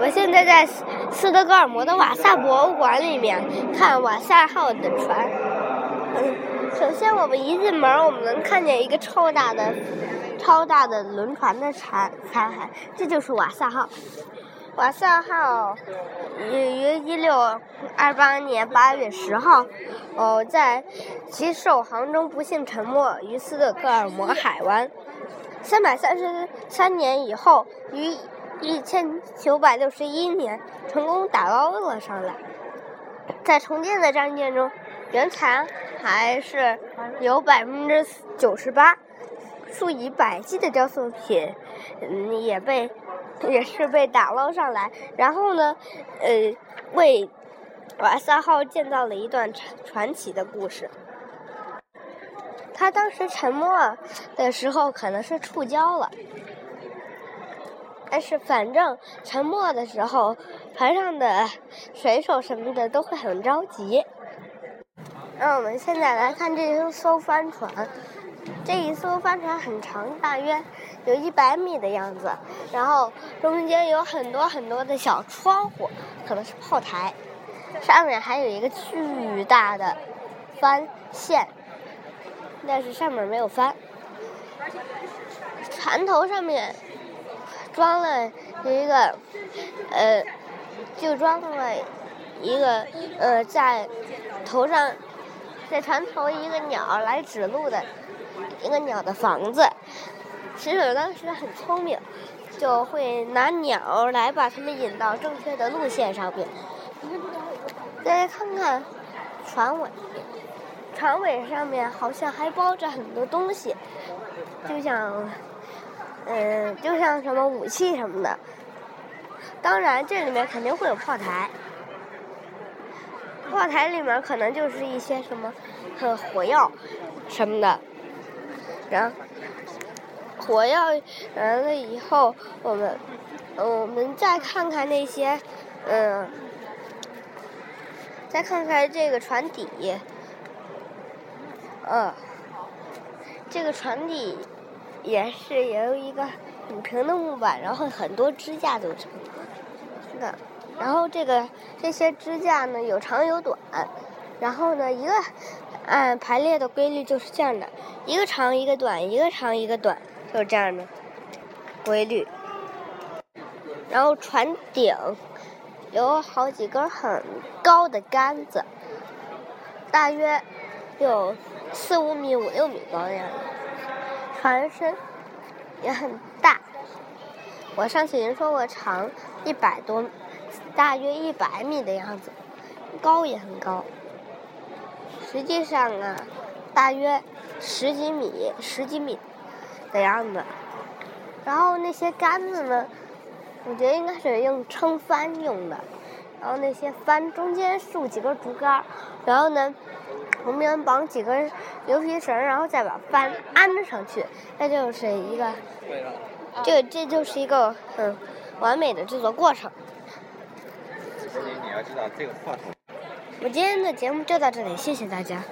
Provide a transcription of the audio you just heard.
我现在在斯德哥尔摩的瓦萨博物馆里面看瓦萨号的船。嗯，首先我们一进门，我们能看见一个超大的、超大的轮船的残残骸，这就是瓦萨号。瓦萨号于一六二八年八月十号，哦，在其首航中不幸沉没于斯德哥尔摩海湾。三百三十三年以后，于一千九百六十一年成功打捞了上来。在重建的战舰中，原残还是有百分之九十八，数以百计的雕塑品，嗯，也被也是被打捞上来。然后呢，呃，为瓦萨号建造了一段传传奇的故事。他当时沉没的时候可能是触礁了，但是反正沉没的时候，船上的水手什么的都会很着急。那我们现在来看这一艘帆船，这一艘帆船很长，大约有一百米的样子，然后中间有很多很多的小窗户，可能是炮台，上面还有一个巨大的帆线。但是上面没有帆，船头上面装了一个，呃，就装了一个呃，在头上，在船头一个鸟来指路的一个鸟的房子。水手当时很聪明，就会拿鸟来把它们引到正确的路线上面。再看看船尾。船尾上面好像还包着很多东西，就像，嗯，就像什么武器什么的。当然，这里面肯定会有炮台，炮台里面可能就是一些什么，呃，火药什么的。然后，火药完了以后，我们，我们再看看那些，嗯，再看看这个船底。嗯，这个船底也是由一个很平的木板，然后很多支架组成的。然后这个这些支架呢有长有短，然后呢一个按排列的规律就是这样的：一个长一个短，一个长一个短，就是这样的规律。然后船顶有好几根很高的杆子，大约有。四五米、五六米高的样子，船身也很大。我上次已经说过，长一百多，大约一百米的样子，高也很高。实际上啊，大约十几米、十几米的样子。然后那些杆子呢，我觉得应该是用撑帆用的。然后那些帆中间竖几根竹竿，然后呢。旁边绑几根牛皮绳，然后再把帆安上去，那就是一个，这这就是一个很完美的制作过程。你要知道这个话筒。我今天的节目就到这里，谢谢大家。